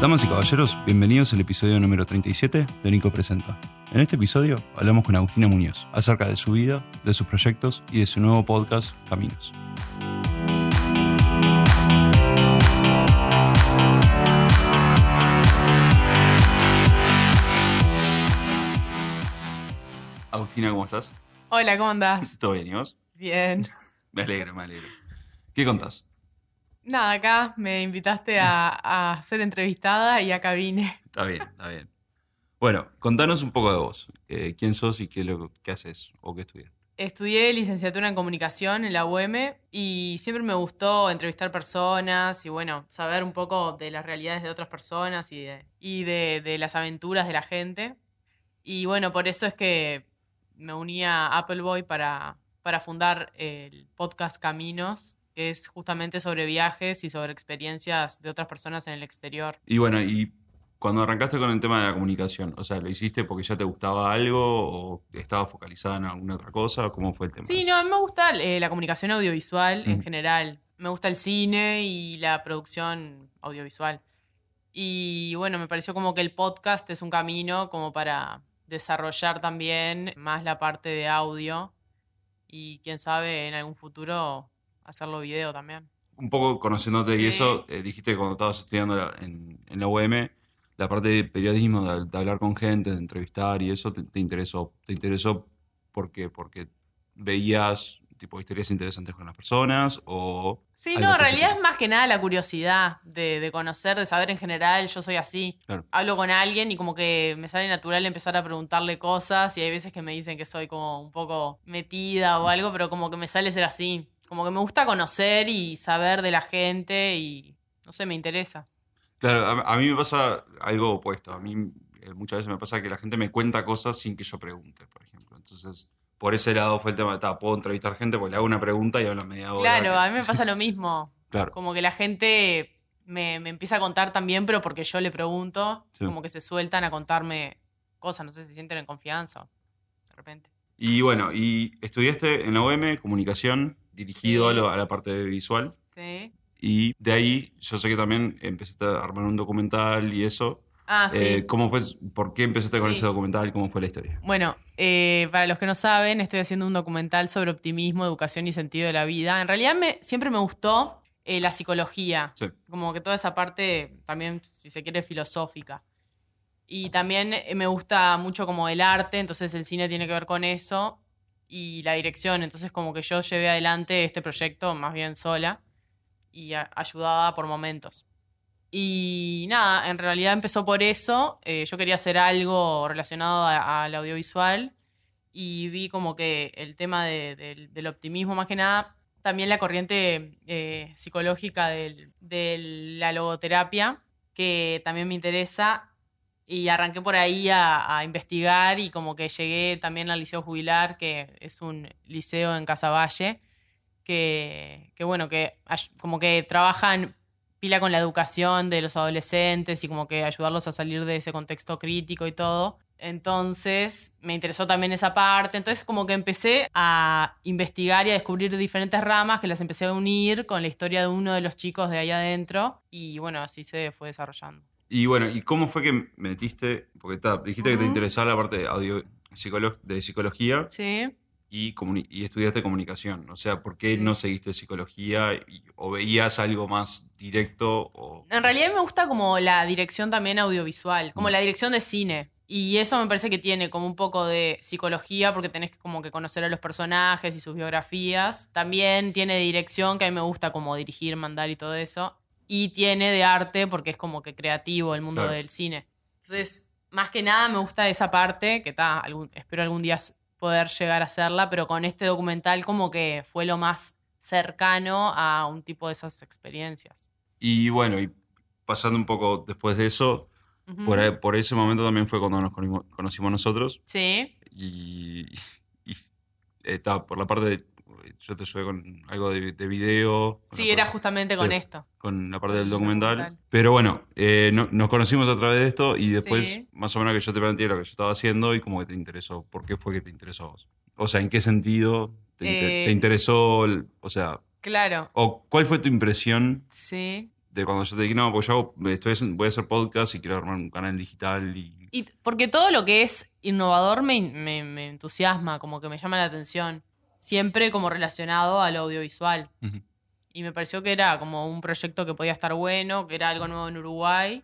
Damas y caballeros, bienvenidos al episodio número 37 de Nico Presenta. En este episodio hablamos con Agustina Muñoz acerca de su vida, de sus proyectos y de su nuevo podcast Caminos. Agustina, ¿cómo estás? Hola, ¿cómo andás? ¿Todo bien y vos? Bien. Me alegro, me alegro. ¿Qué contás? Nada, acá me invitaste a, a ser entrevistada y acá vine. Está bien, está bien. Bueno, contanos un poco de vos. Eh, ¿Quién sos y qué, lo, qué haces o qué estudias? Estudié licenciatura en comunicación en la UM y siempre me gustó entrevistar personas y bueno, saber un poco de las realidades de otras personas y de, y de, de las aventuras de la gente. Y bueno, por eso es que me uní a Appleboy para, para fundar el podcast Caminos, que es justamente sobre viajes y sobre experiencias de otras personas en el exterior. Y bueno, y cuando arrancaste con el tema de la comunicación, o sea, ¿lo hiciste porque ya te gustaba algo o estabas focalizada en alguna otra cosa? ¿Cómo fue el tema? Sí, no, a mí me gusta eh, la comunicación audiovisual en general. Me gusta el cine y la producción audiovisual. Y bueno, me pareció como que el podcast es un camino como para desarrollar también más la parte de audio y quién sabe en algún futuro hacerlo video también. Un poco conociéndote y eso, eh, dijiste que cuando estabas estudiando la- en, en la UM, la parte de periodismo, de, de hablar con gente, de entrevistar y eso, te, te interesó. ¿Te interesó por qué? Porque veías tipo historias interesantes con las personas o... Sí, no, en realidad es más que nada la curiosidad de, de conocer, de saber en general, yo soy así. Claro. Hablo con alguien y como que me sale natural empezar a preguntarle cosas y hay veces que me dicen que soy como un poco metida o algo, pero como que me sale ser así. Como que me gusta conocer y saber de la gente y no sé, me interesa. Claro, a, a mí me pasa algo opuesto. A mí eh, muchas veces me pasa que la gente me cuenta cosas sin que yo pregunte, por ejemplo. Entonces, por ese lado fue el tema de, "Ta, puedo entrevistar gente porque le hago una pregunta y hablan media hora. Claro, a mí me pasa lo mismo. Claro. Como que la gente me, me empieza a contar también, pero porque yo le pregunto, Sí. como que se sueltan a contarme cosas, no sé si se sienten en confianza de repente. Y bueno, y estudiaste en la UM comunicación, dirigido Sí. a, lo- a la parte visual. Sí. Y de ahí, yo sé que también empezaste a armar un documental y eso. Ah, sí. Eh, ¿Cómo fue? ¿Por qué empezaste con Sí. ese documental? ¿Cómo fue la historia? Bueno, eh, para los que no saben, estoy haciendo un documental sobre optimismo, educación y sentido de la vida. En realidad me, siempre me gustó eh, la psicología, Sí. como que toda esa parte también, si se quiere, filosófica. Y también eh, me gusta mucho como el arte, entonces el cine tiene que ver con eso y la dirección. Entonces como que yo llevé adelante este proyecto más bien sola y ayudada por momentos. Y nada, en realidad empezó por eso. eh, yo quería hacer algo relacionado al audiovisual y vi como que el tema de- del- optimismo más que nada, también la corriente eh, psicológica de la logoterapia, que también me interesa. Y arranqué por ahí a, investigar y como que llegué también al Liceo Jubilar, que es un liceo en Casaballe, que, que bueno, que como que trabajan pila con la educación de los adolescentes y como que ayudarlos a salir de ese contexto crítico y todo. Entonces me interesó también esa parte. Entonces como que empecé a investigar y a descubrir diferentes ramas que las empecé a unir con la historia de uno de los chicos de ahí adentro y bueno, así se fue desarrollando. Y bueno, ¿y cómo fue que metiste? Porque ta, dijiste que te interesaba la parte de, audio, psicolo- de psicología Sí. y, estudiaste comunicación. O sea, ¿por qué Sí. no seguiste psicología y- o veías algo más directo? O, En realidad me gusta como la dirección también audiovisual, como Mm. la dirección de cine. Y eso me parece que tiene como un poco de psicología porque tenés como que conocer a los personajes y sus biografías. También tiene dirección, que a mí me gusta como dirigir, mandar y todo eso. Y tiene de arte porque es como que creativo el mundo Claro. del cine. Entonces, más que nada me gusta esa parte, que está, espero algún día poder llegar a hacerla, pero con este documental como que fue lo más cercano a un tipo de esas experiencias. Y bueno, y pasando un poco después de eso, por, ese momento también fue cuando nos conocimos nosotros. Sí, Y, y está por la parte de. Yo te ayudé con algo de, de video. sí, era parte- justamente sí. con esto. con la parte del el documental. documental. Pero bueno, eh, no- nos conocimos a través de esto y después, Sí. más o menos, que yo te planteé lo que yo estaba haciendo y como que te interesó. ¿Por qué fue que te interesó a vos? O sea, ¿en qué sentido te, Eh, te interesó? el- o sea, Claro, o ¿cuál fue tu impresión sí. de cuando yo te dije, no, pues yo estoy, voy a hacer podcast y quiero armar un canal digital y... Y porque todo lo que es innovador me, me- me entusiasma, como que me llama la atención. Siempre como relacionado al audiovisual. Y me pareció que era como un proyecto que podía estar bueno, que era algo nuevo en Uruguay.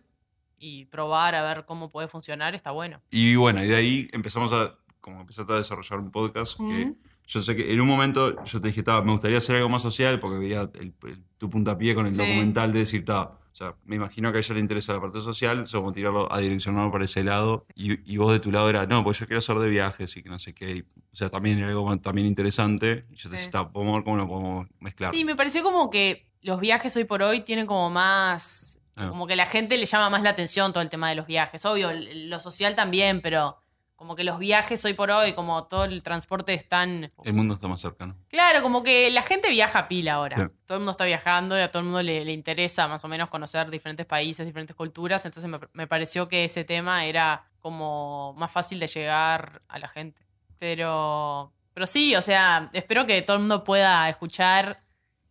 Y probar a ver cómo puede funcionar está bueno. Y bueno, y de ahí empezamos a, como empezaste a desarrollar un podcast que yo sé que en un momento yo te dije, "Ta, me gustaría hacer algo más social porque veía el- el- tu puntapié con el Sí. documental de decir, "Ta, o sea, me imagino que a ella le interesa la parte social, eso como tirarlo a direccionarlo para ese lado. Y, y vos de tu lado era, no, pues yo quiero hacer de viajes y que no sé qué. y, o sea, también era algo también interesante. Y yo te Sí. decía, "Ta, podemos ver cómo lo podemos mezclar. Sí, me pareció como que los viajes hoy por hoy tienen como más. Ah. Como que la gente le llama más la atención todo el tema de los viajes. Obvio, lo social también, pero como que los viajes hoy por hoy, como todo el transporte es tan. El mundo está más cercano. Claro, como que la gente viaja a pila ahora. Sí. Todo el mundo está viajando y a todo el mundo le, le interesa más o menos conocer diferentes países, diferentes culturas. Entonces me, me pareció que ese tema era como más fácil de llegar a la gente. Pero, pero sí, o sea, espero que todo el mundo pueda escuchar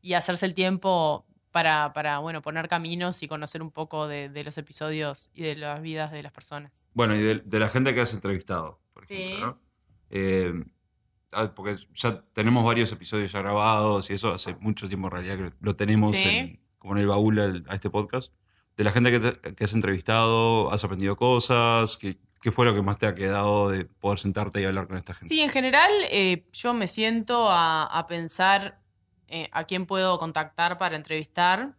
y hacerse el tiempo para, para bueno, poner caminos y conocer un poco de, de los episodios y de las vidas de las personas. Bueno, y de, de la gente que has entrevistado, por Sí. ejemplo, ¿no? Eh, ah, porque ya tenemos varios episodios ya grabados y eso hace mucho tiempo en realidad que lo tenemos Sí. en- como en el baúl a este podcast. De la gente que, te- que has entrevistado, has aprendido cosas, ¿qué, ¿qué fue lo que más te ha quedado de poder sentarte y hablar con esta gente? Sí, en general eh, yo me siento a, a pensar eh, a quién puedo contactar para entrevistar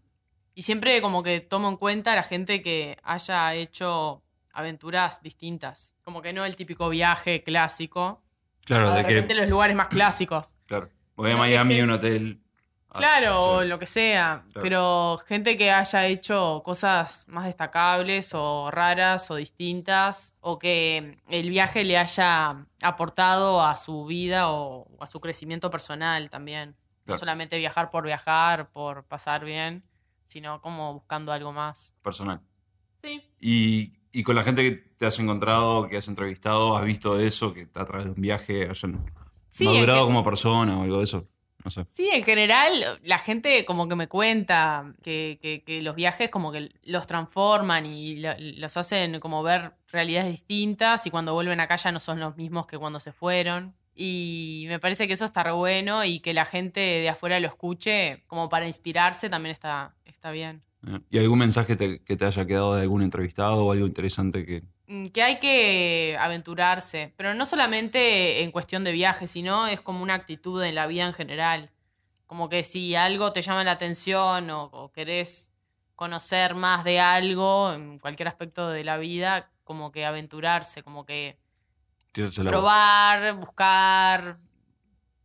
y siempre como que tomo en cuenta a la gente que haya hecho aventuras distintas, como que no el típico viaje clásico, Claro, o de de que, repente los lugares más clásicos. claro, voy a Miami, gente- un hotel. Ah, Claro, o lo que sea, Claro. pero gente que haya hecho cosas más destacables o raras o distintas, o que el viaje le haya aportado a su vida o a su crecimiento personal también. No Claro. solamente viajar por viajar, por pasar bien, sino como buscando algo más. personal. Sí. Y, y con la gente que te has encontrado, que has entrevistado, has visto eso, que a través de un viaje hayan Sí, madurado como persona o algo de eso. No sé. Sí, en general la gente como que me cuenta que, que- que los viajes como que los transforman y lo- los hacen como ver realidades distintas y cuando vuelven acá ya no son los mismos que cuando se fueron. Y me parece que eso está re bueno y que la gente de afuera lo escuche como para inspirarse también está, está bien. Eh, ¿Y algún mensaje te- que te haya quedado de algún entrevistado o algo interesante que... Mm, Que hay que aventurarse, pero no solamente en cuestión de viajes, sino es como una actitud en la vida en general. Como que si algo te llama la atención o, o querés conocer más de algo en cualquier aspecto de la vida, como que aventurarse, como que probar, buscar,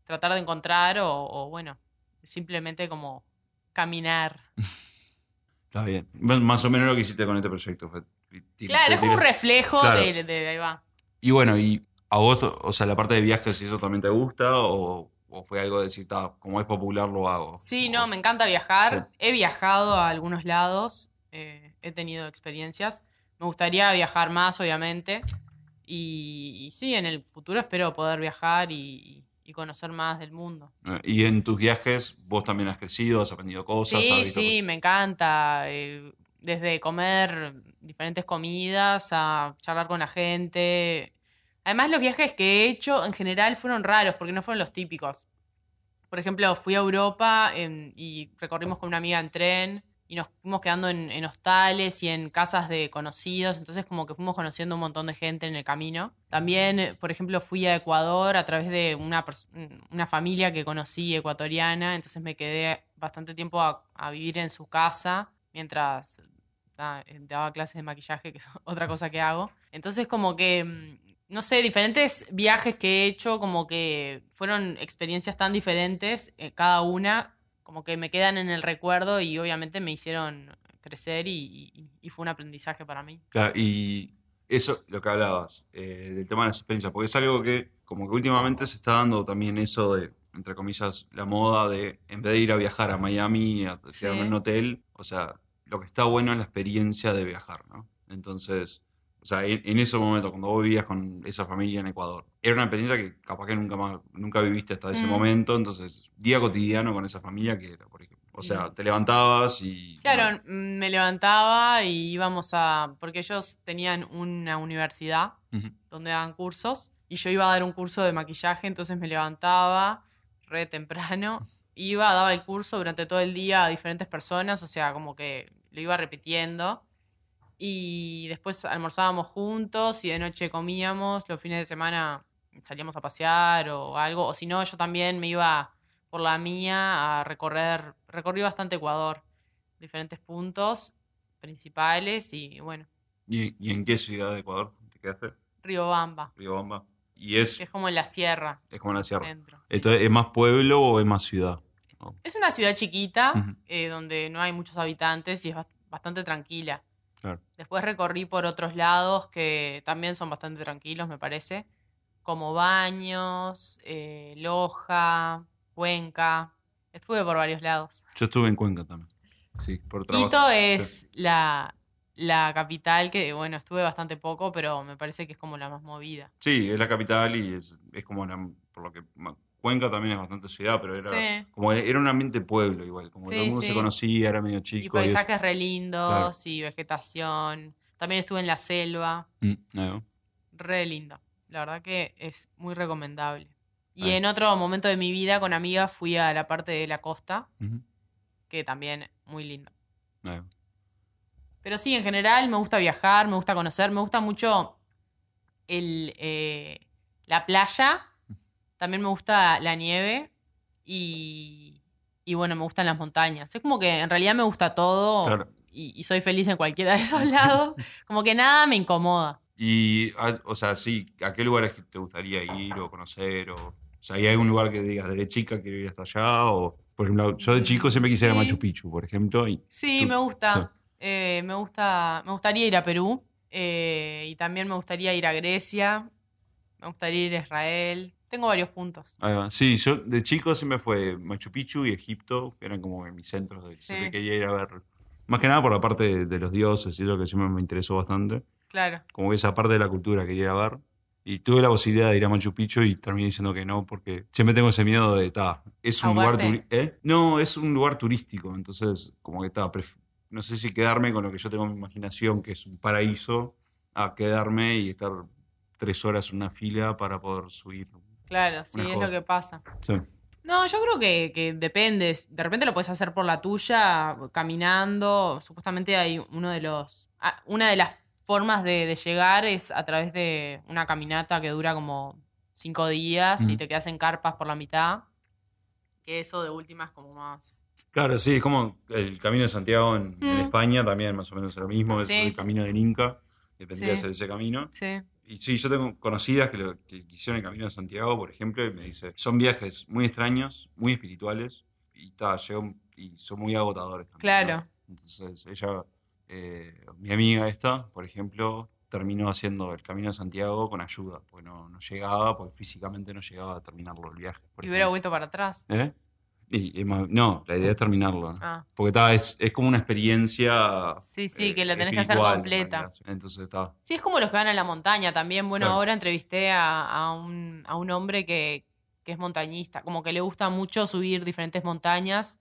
tratar de encontrar o, o, bueno, simplemente como caminar. Está bien. Más- Más o menos lo que hiciste con este proyecto. fue- Claro, es como un reflejo Claro. de, de ahí va. Y bueno, y a vos, o sea, la parte de viajes, ¿y eso también te gusta? ¿O, o fue algo de decir, "Ta, como es popular, lo hago? Sí, no, me encanta viajar. Sí. He viajado a algunos lados, eh, he tenido experiencias. Me gustaría viajar más, obviamente. Y, y sí, en el futuro espero poder viajar y, y conocer más del mundo. Eh, Y en tus viajes, vos también has crecido, has aprendido cosas. sí, sí, cosas. me encanta. eh, desde comer diferentes comidas a charlar con la gente. Además, los viajes que he hecho en general fueron raros porque no fueron los típicos. Por ejemplo, fui a Europa en- y recorrimos con una amiga en tren y nos fuimos quedando en, hostales y en casas de conocidos. Entonces, como que fuimos conociendo un montón de gente en el camino. También, por ejemplo, fui a Ecuador a través de una, una familia que conocí ecuatoriana. Entonces, me quedé bastante tiempo a, vivir en su casa mientras eh, daba clases de maquillaje, que es otra cosa que hago. Entonces, como que, mm, no sé, diferentes viajes que he hecho, como que fueron experiencias tan diferentes, eh, cada una, como que me quedan en el recuerdo y obviamente me hicieron crecer y, y- y fue un aprendizaje para mí. Claro, y eso, lo que hablabas, eh, del tema de las experiencias, porque es algo que, como que últimamente se está dando también eso de, entre comillas, la moda de, en vez de ir a viajar a Miami, a Sí. quedarme en un hotel, o sea, lo que está bueno es la experiencia de viajar, ¿no? Entonces, o sea, en, en ese momento, cuando vos vivías con esa familia en Ecuador, era una experiencia que capaz que nunca más, nunca viviste hasta ese Mm. momento, entonces, día cotidiano con esa familia que era, por ejemplo. O sea, te levantabas y... Claro, mm, me levantaba y íbamos a... Porque ellos tenían una universidad donde daban cursos y yo iba a dar un curso de maquillaje, entonces me levantaba re temprano, iba, daba el curso durante todo el día a diferentes personas, o sea, como que lo iba repitiendo y después almorzábamos juntos y de noche comíamos, los fines de semana salíamos a pasear o algo, o si no, yo también me iba por la mía a recorrer, recorrí bastante Ecuador, diferentes puntos principales y bueno, ¿Y, y en qué ciudad de Ecuador te quedaste? Riobamba, Riobamba. Y es, es como en la sierra, es como la sierra. centro. sí. Entonces, ¿es más pueblo o es más ciudad? Es una ciudad chiquita, eh, donde no hay muchos habitantes y es bast- bastante tranquila. Claro. Después recorrí por otros lados que también son bastante tranquilos, me parece, como Baños, eh, Loja, Cuenca. Estuve por varios lados. Yo estuve en Cuenca también. Sí, por trabajo. Quito es la, la capital que, bueno, estuve bastante poco, pero me parece que es como la más movida. Sí, es la capital y es, es como la, por lo que Cuenca también es bastante ciudad, pero era Sí. como era un ambiente pueblo igual, como Sí, todo el mundo se conocía, era medio Y chico. y es- paisajes re lindos y vegetación. También estuve en la selva. Mm, no. Re lindo. La verdad que es muy recomendable. Y en otro momento de mi vida con amigas fui a la parte de la costa, que también muy lindo. Pero sí, en general me gusta viajar, me gusta conocer, me gusta mucho el, eh, la playa, también me gusta la nieve y, y bueno, me gustan las montañas. Es como que en realidad me gusta todo Claro. y, y soy feliz en cualquiera de esos lados. Como que nada me incomoda. Y, ah, o sea, sí, ¿a qué lugares te gustaría ir o conocer? O, o sea, ¿hay algún lugar que digas, desde chica quiero ir hasta allá? O, por ejemplo, yo de chico siempre quise ir a Sí. Machu Picchu, por ejemplo. Y, Sí, Tú- me gusta. Eh, me gusta. Me gustaría ir a Perú. eh, y también me gustaría ir a Grecia. Me gustaría ir a Israel. Tengo varios puntos. ahí va. Sí, yo de chico siempre fue Machu Picchu y Egipto, que eran como mis centros de Sí. siempre quería ir a ver. Más que nada por la parte de, de los dioses y eso que siempre me interesó bastante. Claro. Como que esa parte de la cultura quería ir a ver. Y tuve la posibilidad de ir a Machu Picchu y terminé diciendo que no, porque siempre tengo ese miedo de, ta, es un lugar ¿Ahogarte? turístico. ¿Eh? No, es un lugar turístico, entonces como que está, no sé si quedarme con lo que yo tengo en mi imaginación, que es un paraíso, a quedarme y estar tres horas en una fila para poder subir. Claro, sí, es lo que pasa. Sí. No, yo creo que, que depende. De repente lo puedes hacer por la tuya, caminando. Supuestamente hay uno de los. ah, Una de las formas de, de llegar es a través de una caminata que dura como cinco días y Ujú. te quedas en carpas por la mitad. Que eso de última es como más. Claro, sí, es como el Camino de Santiago en, en Mm. España, también más o menos es lo mismo, es Sí. el Camino del Inca, que tendría que Sí. ser ese camino. Sí. Y sí, yo tengo conocidas que, lo, que hicieron el Camino de Santiago, por ejemplo, y me dice, son viajes muy extraños, muy espirituales, y, ta, llega un- y son muy agotadores también. Claro. ¿no? Entonces, ella, eh, mi amiga esta, por ejemplo, terminó haciendo el Camino de Santiago con ayuda, porque no, no llegaba, porque físicamente no llegaba a terminarlo el viaje. Y hubiera vuelto para atrás. ¿Eh? Y, y más- no, la idea es terminarlo. ¿no? Ah. Porque está, es, es como una experiencia. Sí, sí, eh, que lo tenés que hacer completa. Entonces está. Sí, es como los que van a la montaña también. Bueno, Claro. ahora entrevisté a, a un, a un hombre que, que es montañista, como que le gusta mucho subir diferentes montañas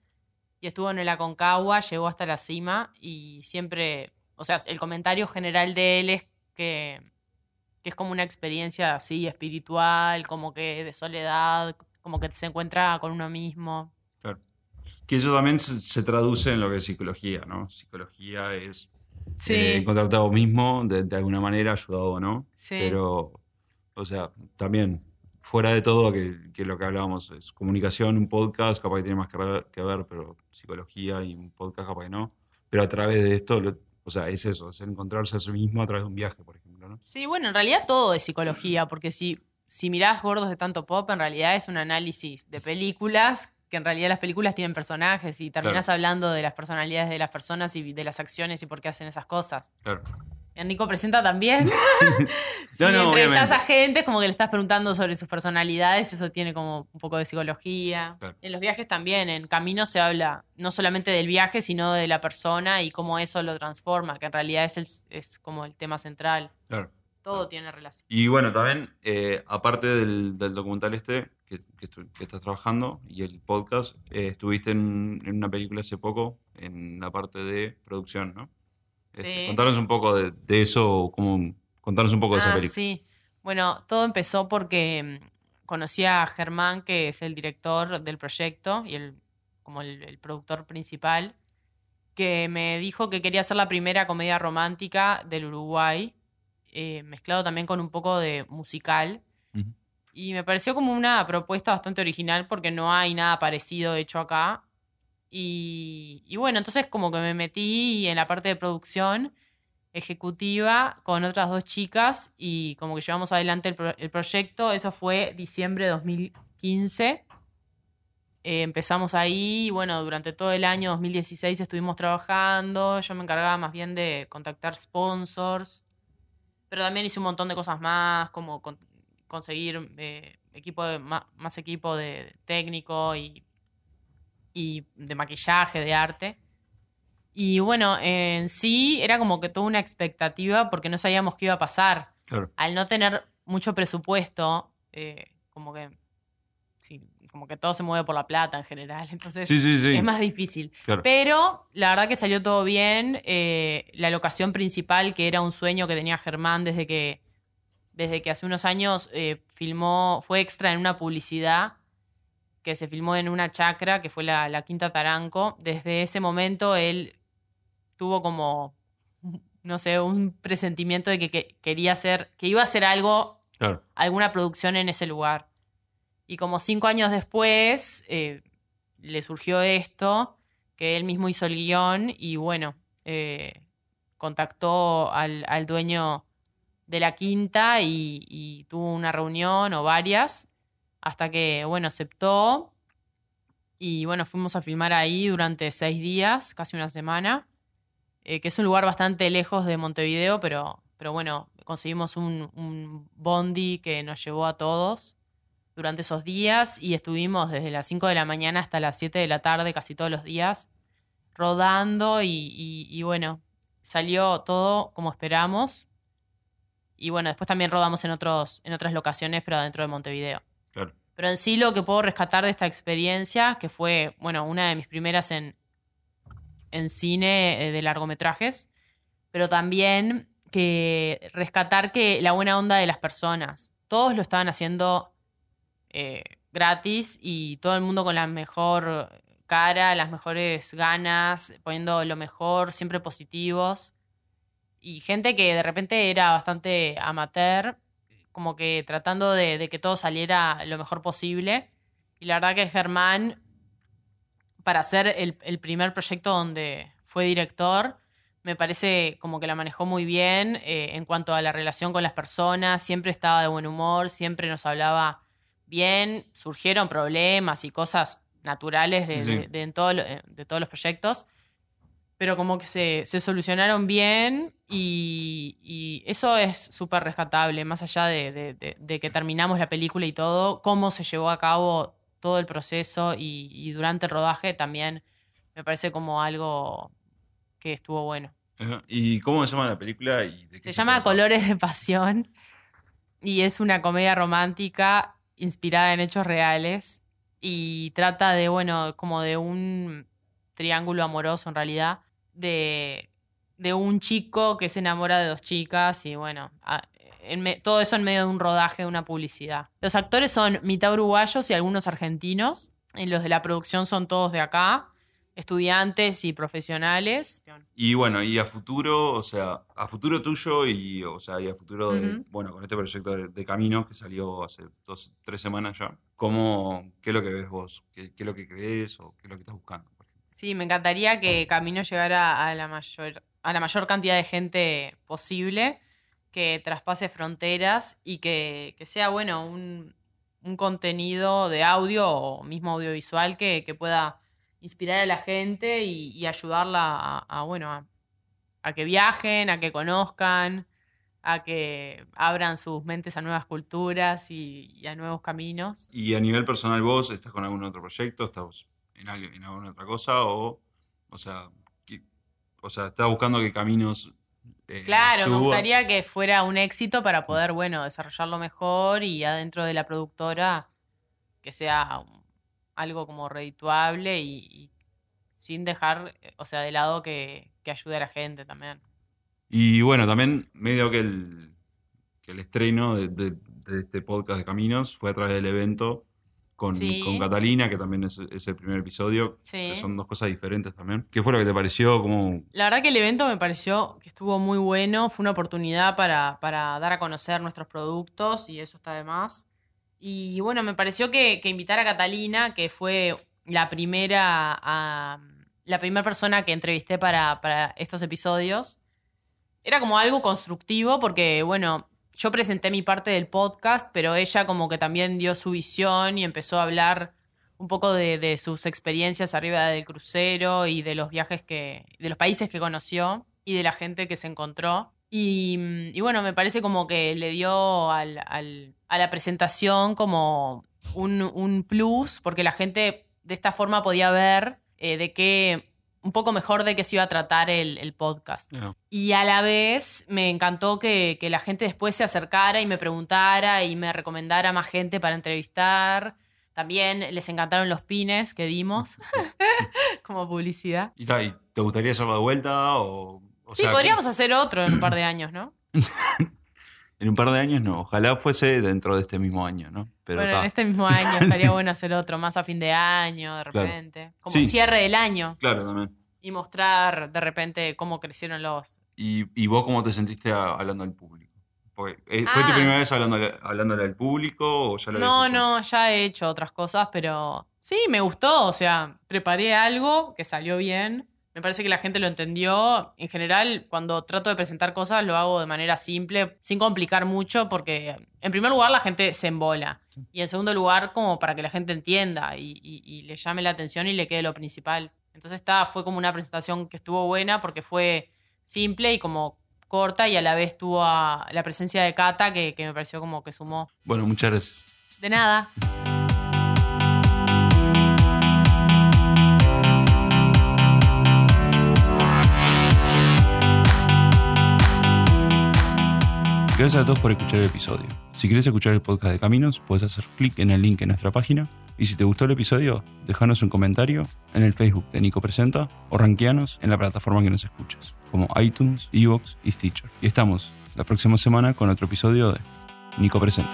y estuvo en el Aconcagua, llegó hasta la cima y siempre, o sea, el comentario general de él es que, que es como una experiencia así espiritual, como que de soledad, como que se encuentra con uno mismo. Que eso también se, se traduce en lo que es psicología, ¿no? Psicología es Sí, eh, encontrarte a vos mismo, de, de alguna manera, ayudado o no. sí. Pero, o sea, también, fuera de todo, que, que lo que hablábamos es comunicación, un podcast, capaz que tiene más que ver, que ver, pero psicología y un podcast capaz que no. Pero a través de esto, lo- o sea, es eso, es encontrarse a sí mismo a través de un viaje, por ejemplo, ¿no? Sí, bueno, en realidad todo es psicología, porque si, si mirás gordos de tanto pop, en realidad es un análisis de películas, que en realidad las películas tienen personajes y terminás hablando de las personalidades de las personas y de las acciones y por qué hacen esas cosas. Claro. Enrico presenta también. si No, no, entrevistas obviamente. a gente, como que le estás preguntando sobre sus personalidades, eso tiene como un poco de psicología. Claro. En los viajes también, en Camino se habla no solamente del viaje, sino de la persona y cómo eso lo transforma, que en realidad es, el, es como el tema central. Claro. Todo tiene relación. Y bueno, también, eh, aparte del, del documental este, que, que que estás trabajando y el podcast, eh, estuviste en, en una película hace poco en la parte de producción, ¿no? Este, Sí. contanos un poco de, de eso, como, contanos un poco de esa Ah, película. sí. Bueno, todo empezó porque mm, conocí a Germán, que es el director del proyecto y el, como el, el productor principal, que me dijo que quería hacer la primera comedia romántica del Uruguay, eh, mezclado también con un poco de musical. Y me pareció como una propuesta bastante original porque no hay nada parecido hecho acá. Y, y bueno, entonces como que me metí en la parte de producción ejecutiva con otras dos chicas y como que llevamos adelante el, pro- el proyecto. Eso fue diciembre de 2015. Eh, empezamos ahí y bueno, durante todo el año 2016 estuvimos trabajando. Yo me encargaba más bien de contactar sponsors, pero también hice un montón de cosas más, como conseguir eh, equipo de, más, equipo de técnico y, y de maquillaje, de arte. Y bueno, en sí era como que toda una expectativa porque no sabíamos qué iba a pasar. Claro. Al no tener mucho presupuesto, eh, como que sí, como que todo se mueve por la plata en general. Entonces Sí, sí, sí. es más difícil. Claro. Pero la verdad que salió todo bien. eh, la locación principal, que era un sueño que tenía Germán desde que, desde que hace unos años eh, filmó, fue extra en una publicidad que se filmó en una chacra, que fue la, la Quinta Taranco. Desde ese momento él tuvo como, no sé, un presentimiento de que, que quería hacer, que iba a hacer algo Claro. alguna producción en ese lugar. Y como cinco años después eh, le surgió esto, que él mismo hizo el guion y bueno, eh, contactó al, al dueño de la quinta y, tuvo una reunión o varias, hasta que, bueno, aceptó. Y bueno, fuimos a filmar ahí durante seis días, casi una semana, eh, que es un lugar bastante lejos de Montevideo, pero, pero bueno, conseguimos un, un bondi que nos llevó a todos durante esos días y estuvimos desde las 5 de la mañana hasta las 7 de la tarde casi todos los días rodando y bueno, salió todo como esperamos. Y bueno, después también rodamos en, otros, en otras locaciones, pero dentro de Montevideo. Claro. Pero en sí lo que puedo rescatar de esta experiencia, que fue, bueno, una de mis primeras en, en cine eh, de largometrajes, pero también que rescatar que la buena onda de las personas. Todos lo estaban haciendo eh, gratis y todo el mundo con la mejor cara, las mejores ganas, poniendo lo mejor, siempre positivos. Y gente que de repente era bastante amateur, como que tratando de, de que todo saliera lo mejor posible. Y la verdad que Germán, para hacer el, el primer proyecto donde fue director, me parece como que la manejó muy bien eh, en cuanto a la relación con las personas, siempre estaba de buen humor, siempre nos hablaba bien, surgieron problemas y cosas naturales de, Sí, sí. de- de en todo lo- eh, de todos los proyectos, pero como que se, se solucionaron bien y, y eso es súper rescatable, más allá de, de- de- de que terminamos la película y todo, cómo se llevó a cabo todo el proceso y, y durante el rodaje también me parece como algo que estuvo bueno. ¿Y cómo se llama la película? Y de qué Se llama trata? Colores de Pasión y es una comedia romántica inspirada en hechos reales y trata de, bueno, como de un triángulo amoroso en realidad, de, de un chico que se enamora de dos chicas y bueno, a- en me- todo eso en medio de un rodaje de una publicidad. Los actores son mitad uruguayos y algunos argentinos, y los de la producción son todos de acá, estudiantes y profesionales. Y bueno, y a futuro, o sea, a futuro tuyo y, o sea, y a futuro de, bueno, con este proyecto de, de Camino que salió hace dos, tres semanas ya, ¿cómo, qué es lo que ves vos? ¿Qué, qué es lo que crees o qué es lo que estás buscando? Sí, me encantaría que Camino llegara a la mayor, a la mayor cantidad de gente posible, que traspase fronteras y que, que sea, bueno, un, un contenido de audio o mismo audiovisual que, que pueda inspirar a la gente y, y ayudarla a, a, bueno, a, a que viajen, a que conozcan, a que abran sus mentes a nuevas culturas y, y a nuevos caminos. Y a nivel personal vos, ¿estás con algún otro proyecto? ¿Estás en, alguna otra cosa? O, o sea, que- o sea, ¿estás buscando que Caminos eh, Claro, me gustaría que fuera un éxito para poder, bueno, desarrollarlo mejor y adentro de la productora que sea algo como redituable y, y sin dejar, o sea, de lado que, que ayude a la gente también. Y bueno, también medio que el, que el estreno de, de- de este podcast de Caminos fue a través del evento con, Sí. con Catalina, que también es, es el primer episodio, Sí. que son dos cosas diferentes también. ¿Qué fue lo que te pareció? La verdad que el evento me pareció que estuvo muy bueno, fue una oportunidad para, para dar a conocer nuestros productos y eso está de más. Y bueno, me pareció que, que invitar a Catalina, que fue la primera, a- la primera persona que entrevisté para, para estos episodios, era como algo constructivo porque, bueno, yo presenté mi parte del podcast, pero ella como que también dio su visión y empezó a hablar un poco de, sus experiencias arriba del crucero y de los viajes que, de los países que conoció y de la gente que se encontró. Y, bueno, me parece como que le dio al- a la presentación como un, un plus, porque la gente de esta forma podía ver eh, de qué, un poco mejor de qué se iba a tratar el, el podcast. Y a la vez me encantó que, que la gente después se acercara y me preguntara y me recomendara más gente para entrevistar. También les encantaron los pines que dimos como publicidad. ¿y, te gustaría hacerlo de vuelta? O, o Sí, sea, podríamos hacer otro en un par de años, ¿no? En un par de años no, ojalá fuese dentro de este mismo año, ¿no? Pero bueno, ta. en este mismo año estaría bueno hacer otro, más a fin de año, de Claro. repente. Como Sí. cierre del año Claro, también. y mostrar de repente cómo crecieron los... ¿Y, y vos cómo te sentiste hablando al público? Porque, eh, ¿Fue tu Ah. primera vez hablándole, hablándole al público o ya lo No, no, ya he hecho otras cosas, pero sí, me gustó. O sea, preparé algo que salió bien. Me parece que la gente lo entendió. En general, cuando trato de presentar cosas, lo hago de manera simple, sin complicar mucho, porque en primer lugar la gente se embola. Y en segundo lugar, como para que la gente entienda y, y- y le llame la atención y le quede lo principal. Entonces está, fue como una presentación que estuvo buena porque fue simple y como corta y a la vez tuvo a- la presencia de Cata que, que me pareció como que sumó. Bueno, muchas gracias. De nada. Gracias a todos por escuchar el episodio. Si quieres escuchar el podcast de Caminos, puedes hacer clic en el link en nuestra página. Y si te gustó el episodio, déjanos un comentario en el Facebook de Nico Presenta o rankeanos en la plataforma que nos escuches, como iTunes, Evox y Stitcher. Y estamos la próxima semana con otro episodio de Nico Presenta.